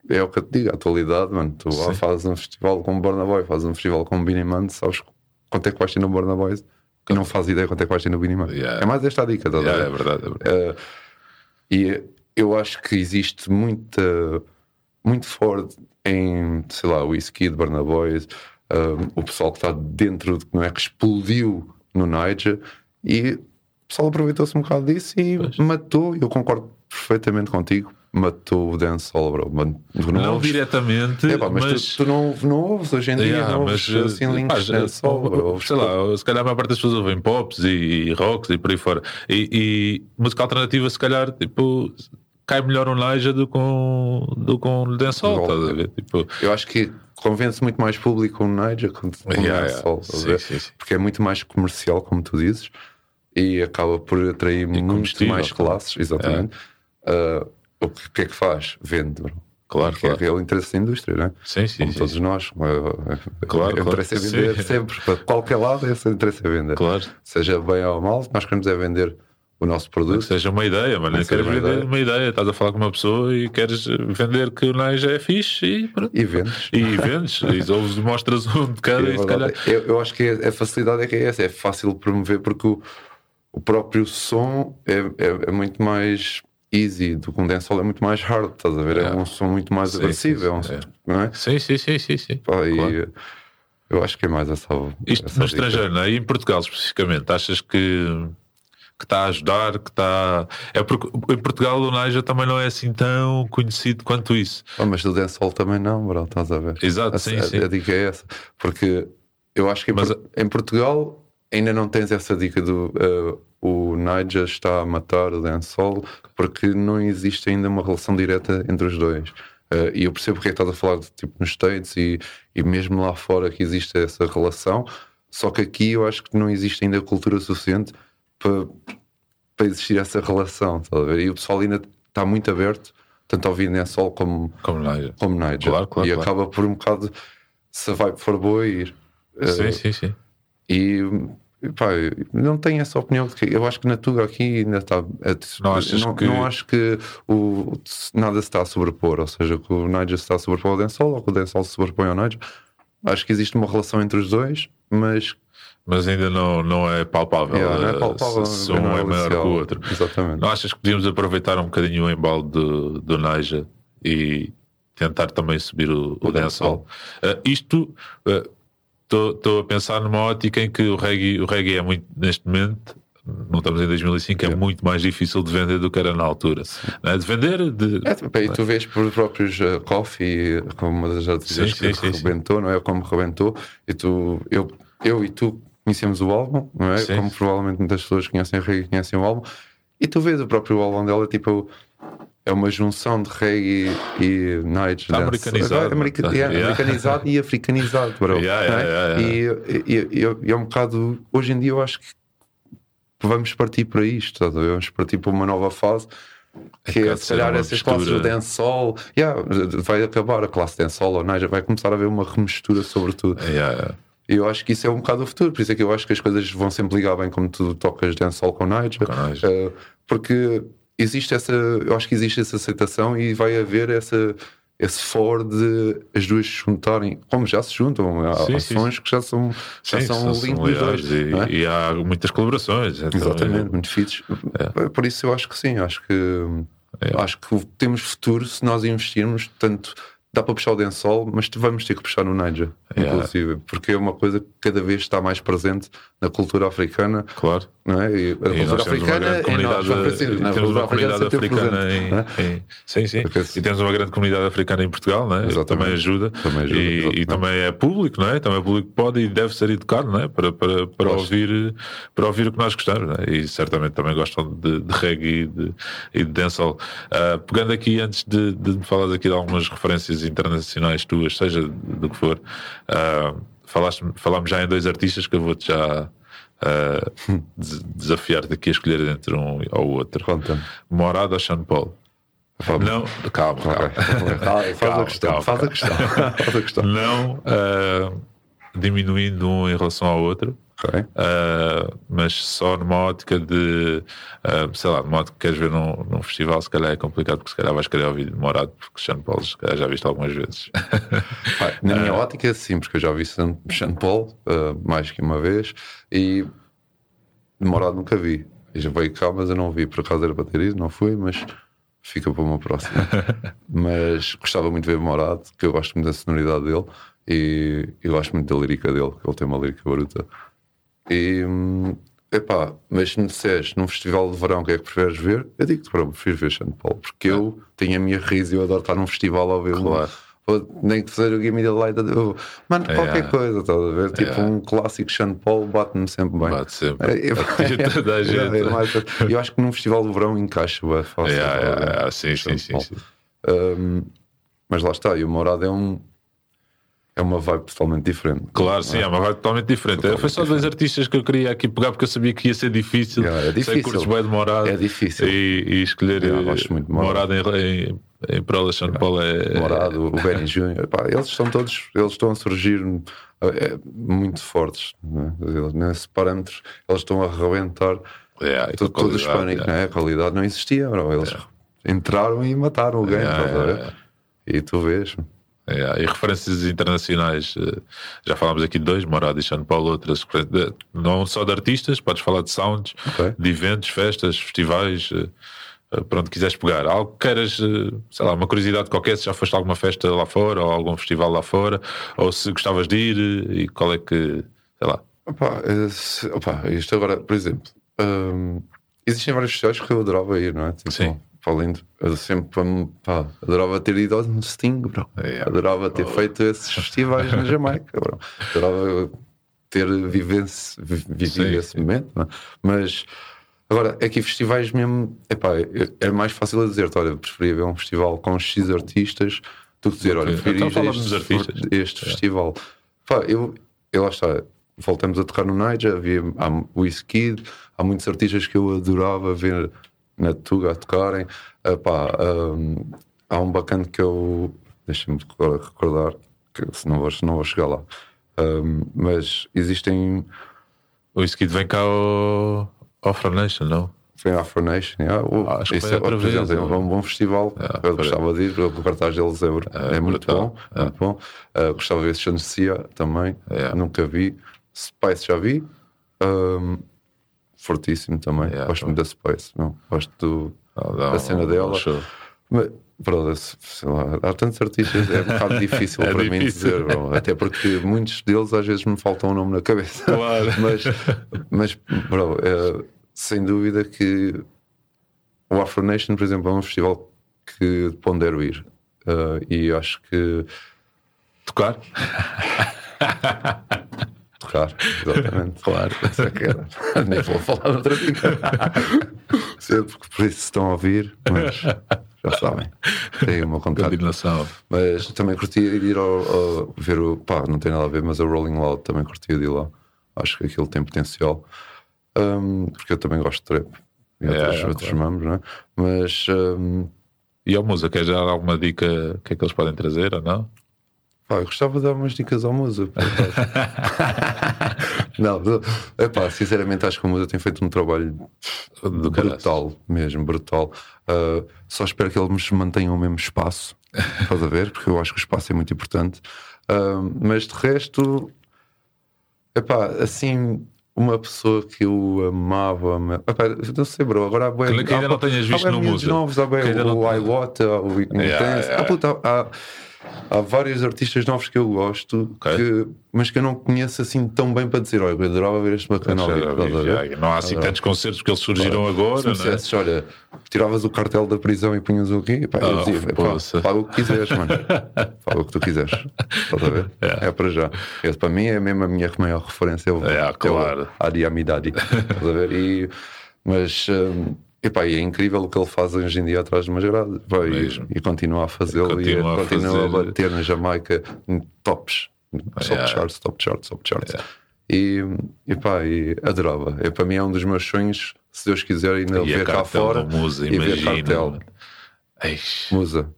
é o que eu te digo, a atualidade, mano. Tu fazes um festival com o Burna Boy, fazes um festival com o Beanie Man, sabes quanto é que vais ter no Burna e não fazes ideia quanto é que vais ter no Beanie Man. Yeah. É mais esta a dica, tá yeah, é verdade. É verdade. Uh, e eu acho que existe muita, muito forte em, sei lá, o whisky de Burna Boys, uh, o pessoal que está dentro, de, não é, que explodiu no Niger e o pessoal aproveitou-se um bocado disso e pois. matou. Eu concordo perfeitamente contigo matou o dancehall, bro. não, não diretamente, é, pá, mas, mas... Tu, tu, não, não ouves hoje em dia, yeah, não ouves mas, assim links pá, dancehall, bro. Sei lá, se calhar a maior parte das pessoas ouvem pops e, e rocks e por aí fora. E, e música alternativa, se calhar, tipo, cai melhor um Naja do que um, do que um dancehall, estás a ver? Tipo... Eu acho que convence muito mais público um Naja que um yeah, dancehall, yeah. Sim, sim, sim. porque é muito mais comercial, como tu dizes, e acaba por atrair e muito mais classes, exatamente. É. Uh, o que é que faz? Vende, bro. Claro, que claro. é o interesse da indústria, não é? Sim, sim. Como sim, todos nós. Claro, o interesse claro. é vender sim. sempre, para qualquer lado, esse interesse é vender. Claro. Seja bem ou mal, nós queremos é vender o nosso produto. Que seja uma ideia, mas nem queres uma vender ideia. uma ideia. Estás a falar com uma pessoa e queres vender que o NAI já é fixe e pronto. E vendes. E vendes. <laughs> e ouves, mostras um de cada é e se calhar. Eu, eu, acho que a, a facilidade é que é essa. É fácil promover porque o, o próprio som é, é, é muito mais easy do que um dancehall é muito mais hard, estás a ver? É, é um som muito mais sim, agressivo, sim, é um som, não é? Sim, sim, sim, sim. sim. Pá, claro. eu acho que é mais essa. Isto essa no dica. estrangeiro, não é? E em Portugal especificamente, achas que que está a ajudar, que está. É porque em Portugal o Naija também não é assim tão conhecido quanto isso. Oh, mas do dancehall também não, bro, estás a ver? Exato, a, sim, a, sim. A dica é essa, porque eu acho que em, mas, em Portugal ainda não tens essa dica do uh, o Niger está a matar o dancehall porque não existe ainda uma relação direta entre os dois. Uh, e eu percebo porque é que estás a falar de, tipo nos States e, e mesmo lá fora que existe essa relação, só que aqui eu acho que não existe ainda cultura suficiente para, para existir essa relação. Tá e o pessoal ainda está muito aberto, tanto ao ouvir dancehall como, como Niger. Como Niger. Claro, claro, e claro. acaba por um bocado se vibe for boa ir. Uh, sim, sim, sim. E Pá, não tenho essa opinião de que eu acho que na Tuga aqui ainda está. Não, não, que... não acho que o, nada se está a sobrepor, ou seja, que o Nigel se está a sobrepor ao Densol ou que o Densol se sobrepõe ao Nigel. Acho que existe uma relação entre os dois, mas. Mas ainda não, não é palpável. Yeah, não é palpável se, se um é, é maior que o outro. Exatamente. Não achas que podíamos aproveitar um bocadinho o embalo do, do Nigel e tentar também subir o, o, o Densol? Uh, isto. Uh, estou a pensar numa ótica em que o reggae, o reggae é muito, neste momento, não estamos em 2005, é muito mais difícil de vender do que era na altura. É? De vender. De... É, e tu vês por próprios uh, Coffee, como uma das artistas que sim, rebentou, sim. não é? Como rebentou, e tu, eu, eu e tu conhecemos o álbum, não é? Sim. Como provavelmente muitas pessoas conhecem o reggae conhecem o álbum, e tu vês o próprio álbum dela, tipo é uma junção de reggae e night Está americanizado. America, é, yeah. americanizado e africanizado, bro. Yeah, yeah, e, e, e, é um bocado. Hoje em dia eu acho que vamos partir para isto, tá? vamos partir para uma nova fase que é, se calhar essas classes do mistura. dancehall, yeah, vai acabar a classe dancehall ou Niger, vai começar a haver uma remistura sobre tudo. Yeah, eu acho que isso é um bocado o futuro, por isso é que eu acho que as coisas vão sempre ligar bem como tu tocas dancehall com Niger, Com. Eh, porque existe essa, eu acho que existe essa aceitação e vai haver essa esse for de as duas se juntarem, como já se juntam, há, Sim, há sim, que já são, já Sim, são dois. e, é? e há muitas colaborações. então, Exatamente, muito fixes. Por isso eu acho que sim, acho que É. acho que temos futuro se nós investirmos, tanto dá para puxar o Densol, mas vamos ter que puxar no Niger, É. inclusive, porque é uma coisa que cada vez está mais presente na cultura africana, Claro. não é? E a E cultura africana é comunidade, nós, na temos uma comunidade africana presente, em, não é? em- sim, sim. Porque assim- E temos uma grande comunidade africana em Portugal, não é? Exatamente. Também ajuda. Também ajuda, e, e também é público, não é? Também é público que pode e deve ser educado, não é? Para, para, para, Gosto. ouvir, para ouvir o que nós gostamos, não é? E certamente também gostam de, de reggae e de, e de dancehall. Ah, pegando aqui, antes de, de me falares aqui de algumas referências internacionais tuas, seja do que for, ah, falaste, falámos já em dois artistas que eu vou-te já. ah, <laughs> des- desafiar-te aqui a escolher entre um ou outro. Conta-me. Morada ou Sean Paul? Vamos. Não, <laughs> calma, calma. Faz Calma, a questão, calma, faz a calma. questão. Faz a questão. Não ah, diminuindo um em relação ao outro, Ok. ah, mas só numa ótica de, ah, sei lá, numa ótica que queres ver num, num festival, se calhar é complicado, porque se calhar vais querer ouvir demorado, porque Sean Paul se calhar já viste algumas vezes. <laughs> Pá, na minha ótica, sim, porque eu já vi Sean Paul uh, mais que uma vez e demorado nunca vi. E já veio cá, mas eu não vi. Por acaso era para ter ido, não fui, mas fica para uma próxima. <laughs> mas gostava muito de ver Morado, que eu gosto muito da sonoridade dele e eu gosto muito da lírica dele, que ele tem uma lírica bruta. E epá, mas se me disseres num festival de verão o que é que preferes ver, eu digo-te, pronto, prefiro ver Sean Paul, porque eu tenho a minha risa e eu adoro estar num festival a ver Claro. ou nem que seja o Gimme the Light, eu- mano, É, qualquer é. coisa, estás a ver? Tipo É. um clássico Sean Paul bate-me sempre bem. Bate sempre. É, é, é, é eu acho que num festival de verão encaixa bué fácil. Yeah, yeah, ver? yeah, sim, sim, sim, sim. Um, mas lá está, e o Morado é um é uma vibe totalmente diferente. Claro, sim, é uma vibe totalmente diferente. Totalmente Foi só dois artistas que eu queria aqui pegar porque eu sabia que ia ser difícil. Yeah, é Sei difícil. curtes bem de morado. É difícil. E, e escolher Yeah, eh, muito Morado. em, em, em prol de Sean Paul é. Morado, o Benny. <laughs> Pá, eles estão todos, eles estão a surgir é, muito fortes. Eles, nesse parâmetro, eles estão a arrebentar É, todo, todo o hispânico, né? a qualidade não existia. bro. Eles entraram e mataram o game. Yeah, yeah, E tu vês. É, e referências internacionais, eh, já falámos aqui de dois, Morado e Sean Paul, outras, não só de artistas, podes falar de sounds, Ok. de eventos, festas, festivais, eh, eh, para onde quiseres pegar. Algo que queiras, sei lá, uma curiosidade qualquer, se já foste a alguma festa lá fora, ou algum festival lá fora, ou se gostavas de ir, e qual é que, sei lá. Opa, opa, isto agora, por exemplo, hum, existem vários festivais que eu adorava ir, não é? Tipo, Sim. Pá, lindo. Eu sempre pá, adorava ter ido ao Sting, bro. É. Adorava ter feito esses festivais na Jamaica, bro. Adorava ter vivence, vi- vivido esse momento, não é? mas agora aqui festivais mesmo, epá, é mais fácil a dizer, olha, preferia ver um festival com X artistas do que dizer, olha, prefiro Então este, este festival. Pá, eu, eu lá está, voltamos a tocar no Niger, havia há Wizkid, há muitos artistas que eu adorava ver na Tuga a tocarem. Ah, pá, hum, há um bacana que eu deixa-me recordar, que se não vou, não vou chegar lá. Hum, mas existem O Skid vem cá ao, ao Nation, não? Foi a Afro Nation, yeah. O- Ah, acho que isso foi é, outra por exemplo, vez, é um, um bom festival. Ah, eu gostava de ir, o cartaz deles é, br- é muito brutal. bom. Muito bom. Ah, gostava de ver Shansia também, Yeah. nunca vi. Spice já vi. Ahm, fortíssimo também. Yeah, gosto muito da Spice. Não? Gosto do- Ah, dá da um- cena um dela. show. Mas, bro, sei lá, há tantos artistas, é um bocado <laughs> difícil É para mim difícil. dizer, bro. até porque muitos deles às vezes me faltam o nome na cabeça. Claro. <laughs> mas, mas, bro, é, sem dúvida que o Afro Nation, por exemplo, é um festival que pondero ir. Uh, e acho que Tocar? <laughs> exatamente. <laughs> claro, isso é era. <laughs> Nem vou falar outra vida. Sempre que por isso estão a ouvir, mas já sabem. Tem o contato. Continuação. Mas também curtia de ir ao, ao- ver o. pá, não tem nada a ver, mas a Rolling Loud também curtia de ir lá. Acho que aquilo tem potencial. Um, porque eu também gosto de trap. e É, outros, é, outros claro. mamos, não é? Mas hum, E Musa, queres dar alguma dica que é que eles podem trazer ou não? Pá, eu gostava de dar umas dicas ao Musa. <laughs> não, é pá, sinceramente acho que o Musa tem feito um trabalho Do brutal, mesmo, brutal. Uh, só espero que ele me mantenha o mesmo espaço, estás a ver? Porque eu acho que o espaço é muito importante. Uh, mas de resto, epá, assim, uma pessoa que eu amava, ama- epá, não sei, bro, agora há bué- Que ainda há- não tenhas há visto bué no Musa. novos, há ainda o não- iWata, o Intense, yeah. Ah, puta, há, há vários artistas novos que eu gosto, Ok. que- mas que eu não conheço assim tão bem para dizer, olha, eu adorava ver este bacana não há assim Adorava. tantos concertos que eles surgiram Se agora, me não é? dissesses, olha, tiravas o cartel da prisão e punhas o quê? Pá, eu Oh, dizia, pá, paga o que quiseres, mano. paga o que tu quiseres. Estás a ver? <laughs> É, para já. Esse, para mim é mesmo a minha maior referência. É, claro. o Adi Amidadi. Estás a ver? E, mas. hum, epá, e é incrível o que ele faz hoje em dia atrás de umas grades Pá, e, e continua a fazê-lo e Continua a continua a, fazer. bater na Jamaica em tops, top Yeah. charts, top charts, top charts. E, e pá, e adorava. É, para mim é um dos meus sonhos, se Deus quiser, ainda E a ver cá fora Musa, e ver cartel. Eish. Musa.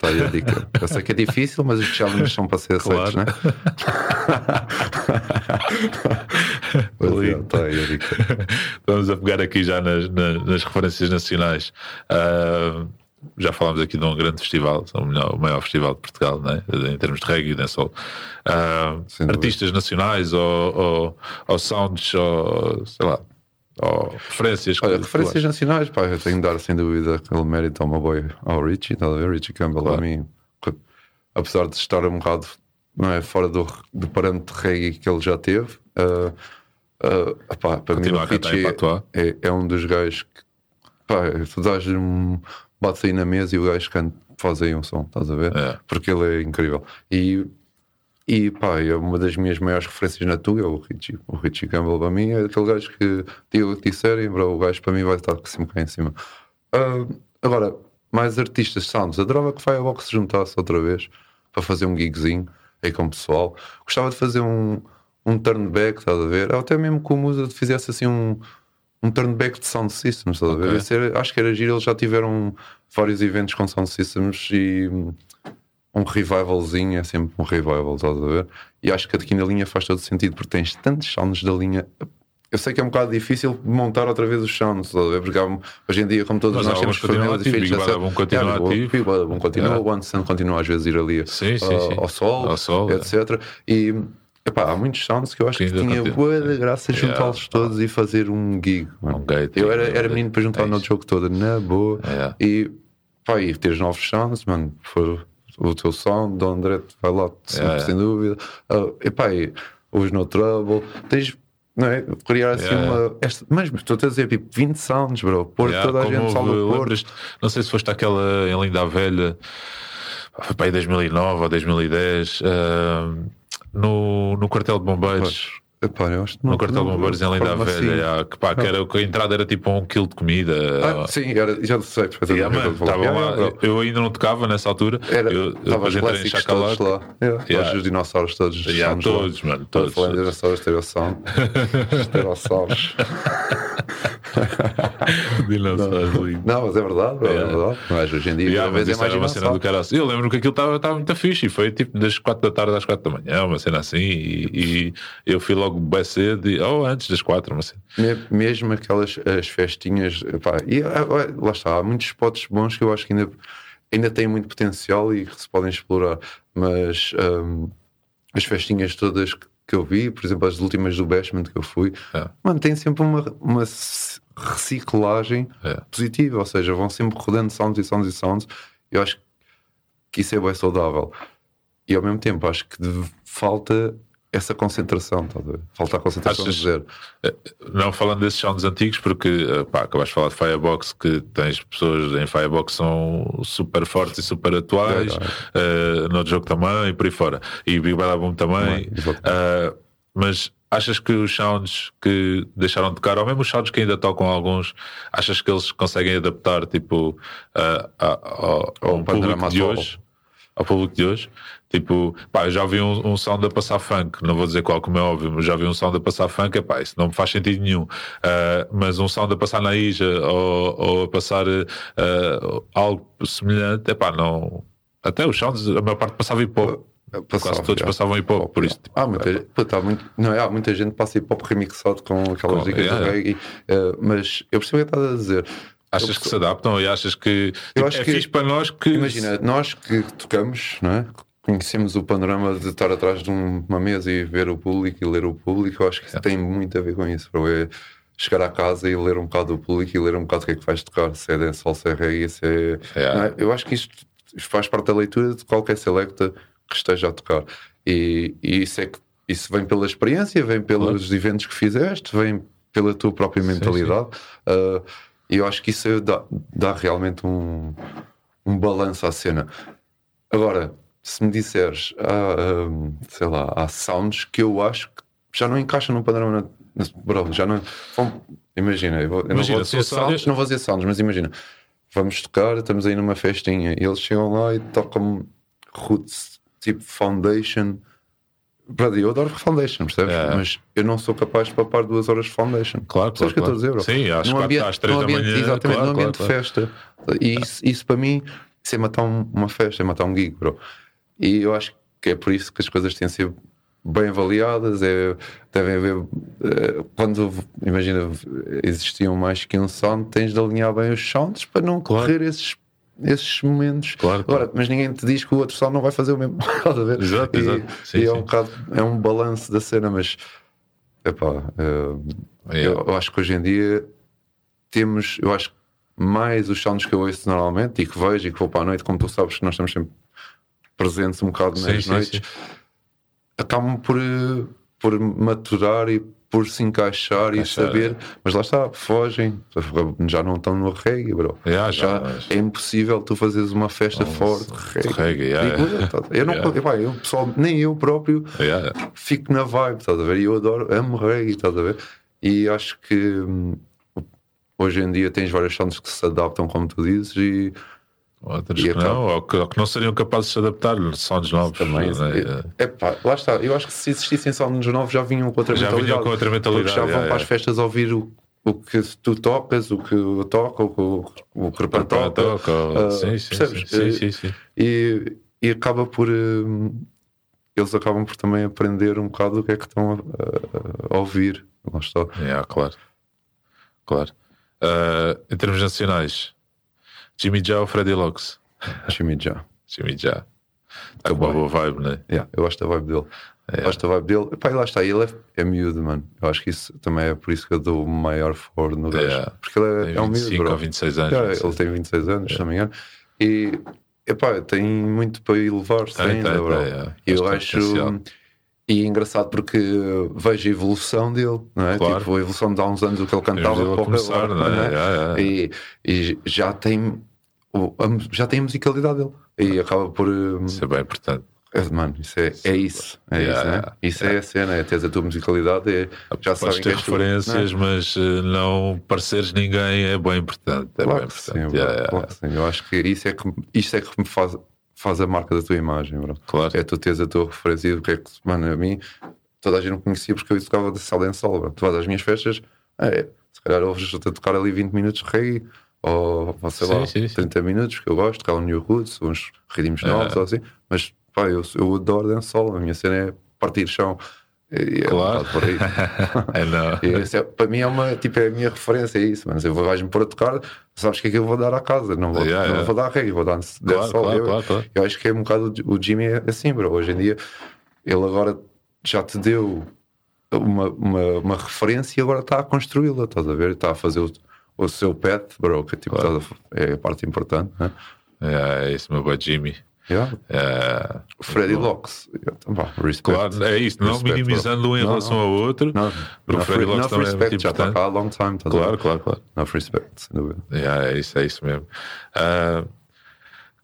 Está aí a dica. Eu sei que é difícil, mas os challenges são para ser aceitos, Claro. né? <laughs> Mas é. Está aí a dica. Vamos a pegar aqui já nas, nas- nas referências nacionais. Ah, já falámos aqui de um grande festival, o, melhor- o maior festival de Portugal, né? em termos de reggae e dancehall. Ah, Sem dúvida. artistas nacionais ou, ou, ou sounds, ou sei lá, ou referências. Olha, referências nacionais, pá, eu tenho de dar sem dúvida aquele mérito ao meu boy, ao Richie, está a ver? Richie Campbell, Claro. a mim, apesar de estar um bocado não é, fora do, do parâmetro de reggae que ele já teve, ah, ah, pá, para mim Continua o a cantar em Richie patois. é, é um dos gajos que pá, tu dás um bates aí na mesa e o gajo canta, faz aí um som, estás a ver? É. Porque ele é incrível. E, e pá, é uma das minhas maiores referências na tua, é o Richie. O Richie Campbell para mim é aquele gajo que diga o que disserem, bro, o gajo para mim vai estar sempre cá em cima. Ah, agora, mais artistas sounds, adorava que o Firebox se juntasse outra vez para fazer um gigzinho aí com o pessoal. Gostava de fazer um, um turn back, estás a ver? Ou até mesmo que o Musa fizesse assim um, um turn back de sound systems, estás a ver? Era- acho que era giro, eles já tiveram vários eventos com sound systems e um revivalzinho é sempre um revival, estás a ver? E acho que aqui na linha faz todo sentido porque tens tantos sounds da linha. Eu sei que é um bocado difícil montar outra vez os sounds, estás a ver? Porque há, hoje em dia, como todos Mas nós temos famílias e filhos, Big etc. Bada Boom continua Yeah, o ativo. Big Bada continua, o One Sun continua às vezes a ir ali Sim, sim, ao- sim. ao sol, Ao sol, é. etc. E epá, há muitos sounds que eu acho Que que, tinha boa de graça Yeah. juntá-los todos e fazer um gig. mano. Gate, eu era, era menino para juntar É no jogo todo, na boa. Yeah. E pá, e teres novos sounds, mano, for o teu sound, do André vai lá, sempre, Yeah. sem dúvida. Uh, epá, e os No Trouble, tens. Não é? Criar assim Yeah. uma. Esta, mas estou a dizer, tipo, 20 sounds, bro. Pôr Yeah, toda a gente salva lembras-te- Não sei se foste aquela em Linda Velha, foi para aí 2009 ou 2010, ah, no, no quartel de bombeiros. Epá, eu acho que não- No quartel de bombeiros em Linda Velha, assim? que, pá, que, era, que a entrada era tipo um quilo de comida. Ah, sim, era, já sei perfeitamente. Yeah, falar. estavam Yeah, lá, eu ainda não tocava nessa altura. Era, eu, depois entrei em clássicos todos Chacalac. lá. Yeah, Yeah. Todos os dinossauros todos. Yeah, estamos lá. todos, mano, todos. Falando de dinossauros, ter o sound. <laughs> <laughs> Dinossauros. Não, mas é verdade, é verdade. Mas hoje em dia, Yeah, vez é mais uma cena do dinossauro. caralho. Eu lembro que aquilo estava muito fixe e foi tipo das 4 da tarde às 4 da manhã, uma cena assim. E eu fui logo bem cedo, e- ou antes das 4, uma cena. Me- Mesmo aquelas as festinhas, epá, e ah, ah, lá está, há muitos spots bons que eu acho que ainda, ainda têm muito potencial e que se podem explorar, mas hum, as festinhas todas que, que eu vi, por exemplo, as últimas do Bashment que eu fui, É. mano, tem sempre uma, uma reciclagem É. positiva, ou seja, vão sempre rodando sounds e sounds e sounds. Eu acho que isso é bem saudável. E ao mesmo tempo, acho que falta essa concentração, tá falta a concentração Achas- de dizer. Não falando desses sounds antigos, porque eh, pá, acabaste de falar de Firebox, que tens pessoas em Firebox são super fortes e super atuais, É, eh, no jogo também e por aí fora, e Big Bada Boom também. Eh, mas achas que os sounds que deixaram de tocar, ou mesmo os sounds que ainda tocam alguns, achas que eles conseguem adaptar tipo, eh, a, a, a Ao um panorama público de hoje? Ao público de hoje. Tipo, pá, eu já vi um, um sound a passar funk, não vou dizer qual, como é óbvio, mas já vi um sound a passar funk, é pá, isso não me faz sentido nenhum. Uh, mas um sound a passar na Ija ou, ou a passar uh, algo semelhante, é pá, não. Até os sounds, a maior parte passava hip hop. Passava, Quase todos já. passavam hip hop, por isso. tipo, Há muita, há muito, não, é, há muita gente que passa hip hop remixado com aquelas Com- dicas yeah, do reggae, eh, mas eu percebo o que estás a dizer. Achas Eu que se adaptam e achas que Eu tipo, acho é que- fixe para nós que. Imagina, nós que tocamos, não é? conhecemos o panorama de estar atrás de um- uma mesa e ver o público e ler o público, eu acho que isso tem muito a ver com isso. Bro. É chegar à casa e ler um bocado do público e ler um bocado o que é que vais tocar, se é dancehall, se é reggae, se é... É? Eu acho que isto, faz parte da leitura de qualquer selecta que esteja a tocar. E, e isso, é que, isso vem pela experiência, vem pelos eventos que fizeste, vem pela tua própria mentalidade. Uh, e eu acho que isso dá, dá realmente um, um balanço à cena. Agora, se me disseres, há, hum, sei lá, há sounds que eu acho que já não encaixam no padrão. na- Bro, já não. Vão- imagina, eu, vou- eu Imagina, não vou dizer sounds, não vou dizer sounds, mas imagina, vamos tocar, estamos aí numa festinha e eles chegam lá e tocam roots tipo Foundation. Brother, eu adoro Foundation, percebes? É. Mas eu não sou capaz de papar duas horas de Foundation. Claro, que eu claro, estou a dizer, bro? Sim, às Num quatro, ambiente- às três num da ambiente- manhã, Exatamente, claro, num ambiente claro, de festa. E isso, isso para mim, isso é matar um- uma festa, é matar um gig, bro. E eu acho que é por isso que as coisas têm de ser bem avaliadas. É, devem haver. eh, quando, imagina, existiam mais que um sound, tens de alinhar bem os sounds para não correr esses. Esses momentos, Claro, claro. Agora, mas ninguém te diz que o outro sound não vai fazer o mesmo. <laughs> Estás a ver? Exato, e, exato. Sim, e é sim. um bocado, é um balanço da cena, mas epá, eh, Yeah. eu, eu acho que hoje em dia temos, eu acho que mais os sounds que eu ouço normalmente e que vejo e que vou para a noite, como tu sabes que nós estamos sempre presentes um bocado nas Sim, sim, noites, acabam por, eh, por maturar e por se encaixar, e saber, mas lá está, fogem, já não estão no reggae, bro. Yeah, já já, mas- é impossível tu fazeres uma festa forte de reggae. reggae, yeah, Digo yeah. eu, tá- eu não, Yeah. epá, eu pessoal, nem eu próprio fico na vibe, estás a ver? E eu adoro, amo reggae, estás a ver? E acho que hum, hoje em dia tens vários sounds que se adaptam, como tu dizes, e Outros E que acaba- não, ou que, ou que não seriam capazes de se adaptar, sounds novos. também. né? É, pá, lá está. Eu acho que se existissem sounds novos já vinham com outra Já vinham mentalidade. com outra mentalidade, já vão yeah, para as festas ouvir o, o que tu tocas, o que eu toco, o que o, o Crepan toca. Toca, Ah, sim, sim, percebes? sim, Eh, sim, sim. E, e acaba por. hum, eles acabam por também aprender um bocado o que é que estão a, a- a ouvir. Lá está. Yeah, claro. Claro. Ah, em termos nacionais, Jimmy Joe ou Freddy Locks? Jimmy Já. Jimmy. Está com uma boa vibe, né? Yeah, eu gosto da vibe dele. Eu Gosto da vibe dele. Epá, e lá está, ele é, é miúdo, mano. Eu acho que isso também é por isso que eu dou o maior foro no gajo. Yeah. Porque ele é, é um miúdo, 25 bro. ou 26 anos. Yeah, ele tem 26 anos, se não me engano. E epá, tem muito para elevar-se ainda, tem, bro. tem, yeah. E eu acho. E é engraçado porque vejo a evolução dele, não é? Claro. Tipo, a evolução de há uns anos o que ele cantava ele começar, não é? não é? Yeah, yeah. E, e já tem. Já tem a musicalidade dele e acaba por hum, Isso é bem importante. é, Mano, isso é, é isso. É Yeah, isso, né? yeah, Isso é a cena, é teres a tua musicalidade, é, já que ter tu, referências, não é? mas eh, não pareceres ninguém é bem importante. É Claro bem sim, importante. bro, Yeah, yeah, claro que sim. Eu acho que isso é que, isto é que me faz, faz a marca da tua imagem, bro. Claro. É tu teres a tua referência do que é que, mano, a mim, toda a gente me conhecia porque eu tocava de sala em sol, bro. Tu vais às minhas festas, é, se calhar ouves a tocar ali 20 minutos de reggae, ou, ou sei Sim, lá, sim, sim. 30 minutos, que eu gosto, tocar um New Roots, uns ritmos novos, ou assim, mas pá, eu, eu adoro dancehall, a minha cena é partir chão. E é Claro. aí. <laughs> É, é- para mim é uma tipo, é a minha referência, é isso, mas eu vou vais-me pôr a tocar, sabes o que é que eu vou dar à casa? Não vou, Yeah, não yeah. vou dar reggae, vou dar Claro, claro, eu, claro, claro. eu acho que é um bocado o Jimmy é assim, bro. Hoje em dia ele agora já te deu uma, uma, uma referência e agora está a construí-la, estás a ver? Está a fazer o, o seu pet, bro, que tipo, Claro. é a parte importante, né? É, é isso, meu boy Jimmy. Yeah. É, Freddy Locks, vá, respect. claro, é isso, não Respect, minimizando um em Não, relação não. ao outro. Não, Porque não, Freddy Locks também é respect, muito já está cá há long time, a ver? Claro, claro, claro. Não respect, sem dúvida. Yeah, é isso, é isso mesmo. Ah,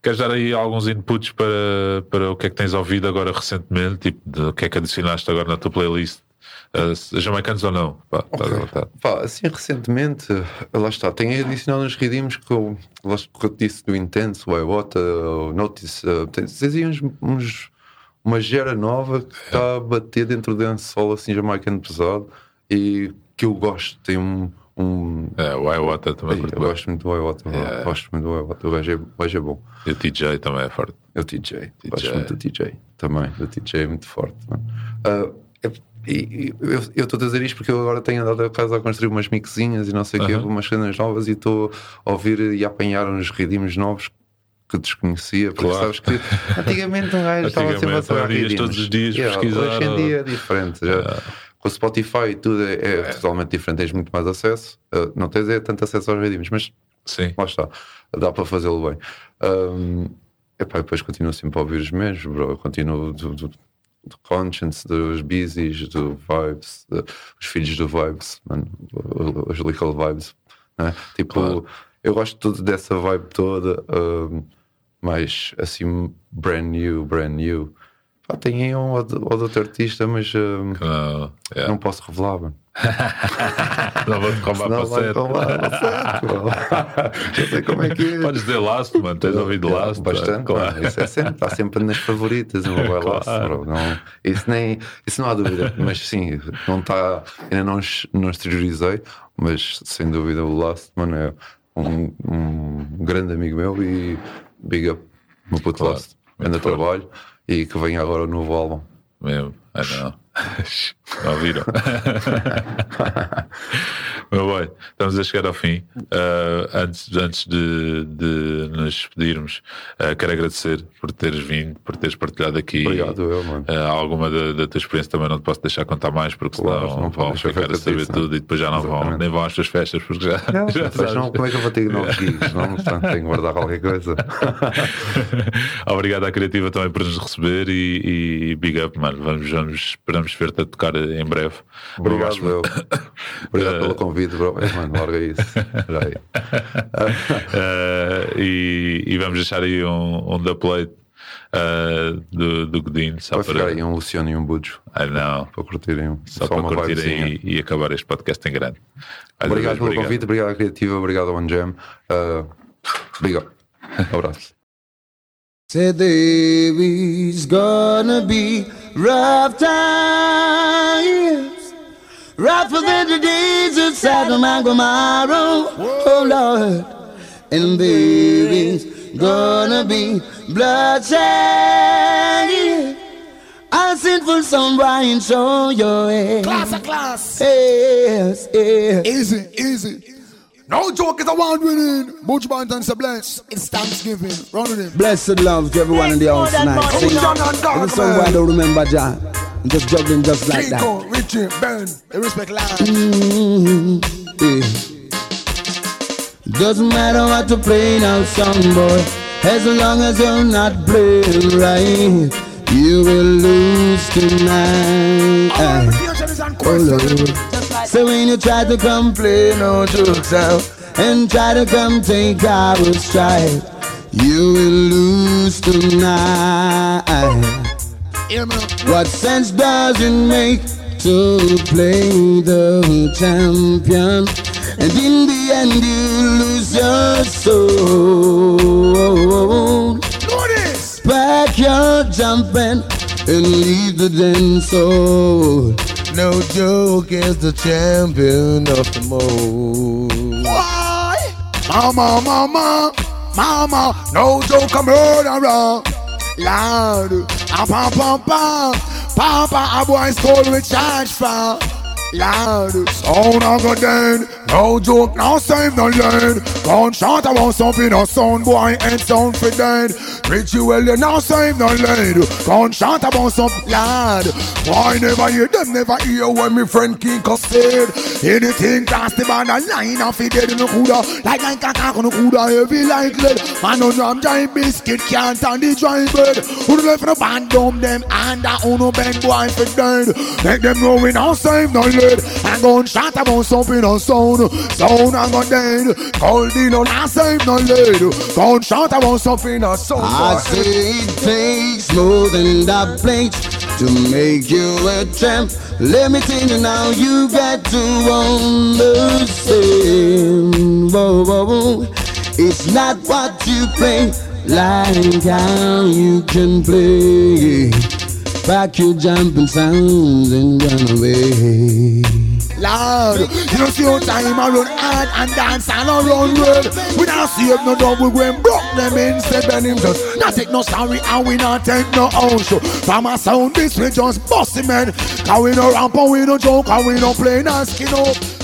queres dar aí alguns inputs para, para o que é que tens ouvido agora recentemente? Tipo, de, o que é que adicionaste agora na tua playlist Uh, jamaicanos ou não? Pá, à vontade. Pá, assim, recentemente, lá está, tem adicionado uns ritmos que eu, que eu disse do Intense, o Iwata, o Notice, uh, tem, uns, uns- uma gera nova que está a bater dentro de um solo assim jamaicano pesado e que eu gosto, tem um. um É, o Iwata também curto eu gosto muito do Iwata, Yeah. gosto muito do Iwata, o gajo é, o gajo é bom. E o TJ também é forte. É o TJ, TJ. gosto muito do TJ também, o TJ é muito forte. é? É- e, e eu estou a dizer isto porque eu agora tenho andado a casa a construir umas mixinhas e não sei o quê, Aham. umas cenas novas e estou a ouvir e a apanhar uns ritmos novos que desconhecia, porque Claro. sabes que <laughs> antigamente um gajo estava sempre a tocar ritmos. todos os dias Yeah, pesquisar, Hoje em dia é diferente. Já, Com o Spotify e tudo é, é totalmente diferente, tens muito mais acesso. Ah, não tens é tanto acesso aos ritmos, mas Sim. lá está, dá para fazê-lo bem. Um, epá, depois continuo sempre a ouvir os mesmos, bro. Eu continuo do, do, do Conscience, dos Beesies, do Vibes, de- os filhos do Vibes, mano, os Little Vibes. né? Tipo, Claro. eu gosto tudo dessa vibe toda, um, mas assim, brand new, brand new. Pá, tem aí um ou outro artista, mas um, Não, é. não posso revelar, mano. <laughs> <laughs> não vou-te roubar Não para certo. Já <laughs> sei como é que é. Podes dizer Last, mano. Tens ouvido Last? Bastante, claro. mano. Isso é sempre, está sempre nas favoritas, não vai lá, Claro. bro. Não, isso, nem, isso não há dúvida, mas sim, não está, ainda não, não exteriorizei, mas sem dúvida o Last, mano, é um, um grande amigo meu e big up, meu puto Claro, Last, muito anda trabalho e que vem agora o novo álbum. Mesmo. Ah, não. Não <laughs> ouviram? <laughs> Meu bem, estamos a chegar ao fim. Uh, antes antes de, de nos despedirmos, uh, quero agradecer por teres vindo, por teres partilhado aqui Obrigado, eu, mano. uh, alguma da, da tua experiência. Também não te posso deixar contar mais, porque Claro, senão não vão ficar a saber isso, tudo e depois já não vão, Exatamente. nem vão às tuas festas, porque já, já Depois sabes. não, como é que eu vou ter novos gigs? Não, portanto, tenho que guardar qualquer coisa. <laughs> Obrigado à Criativa também por nos receber e, e big up, mano. Vamos, vamos, esperamos ver-te a tocar em breve. Obrigado, Vamos- eu. Obrigado Eh, pelo convite, bro. É, mano, larga isso. <laughs> Uh, e, e vamos deixar aí um, um da plate uh, do, do Godinho só Vai para. ficar aí um Luciano e um Bujo Ah, não, para curtirem um- só, para uma curtir vibezinha. aí e acabar este podcast em grande. Mais Obrigado vez, pelo convite, obrigado à Criativa, obrigado ao One Jam. Uh, obrigado. <laughs> Abraço. Said there is gonna be rough times, rougher than the days of Sodom and Gomorrah. Oh Lord, and is gonna be bloodshed. A sinful son, Brian, show your head. Class of class. Yes, yes. Easy, easy. No joke is a one winning. Butch Banton say bless. It's Thanksgiving. Run with him. Blessed love to everyone in the house tonight. Sing. John and Every song man. I don't remember John. I'm just juggling just like that. Rico, Richie, Ben. They respect land. Yeah. Mm-hmm. Doesn't matter what to play now, song boy. As long as you're not playing right, you will lose tonight. All reputation is on Oh. Lord. So when you try to come play no jokes out and try to come take our stride, you will lose tonight. What sense does it make to play the champion? And in the end, you lose your soul. Pack your jumping and leave the dance soul. No joke is the champion of the most. Why? Mama, mama, mama. No joke, a murderer. Lord. Ah, pam, pam, pam. Papa, a boy stole with charge for. Lord. Sound a go dead. No joke, no save no learn. Gunshot, I want something, no sound boy, and sound for dead. Ritual, you now save no lead. Gunshot, I want some lad. Why never hear them, never hear when me friend King said. Anything past the band, a line off it dead in the cooler. Like like a on the cooler, heavy like lead. Man on jam giant biscuit, can't stand the dry bread. Who left the band, dumb them, and that uno bend boy for dead. Make them know we now save no And gunshot, I want something on sound. Sound, I got dead. Cold in on, I save no lead. I want something on sound. I say it takes more than the plates to make you a champ. Let me tell you now, you got to understand. Whoa, whoa, whoa. It's not what you play, like how you can play. Back your jumping sounds and run away. Lord, you know see how time I run hard and dance all run world. We not save no double when broke them instead then him just not take no sorry and we not take no own show. From a sound this we just him man. Cause we no ramp and we no joke and we no play no skin up.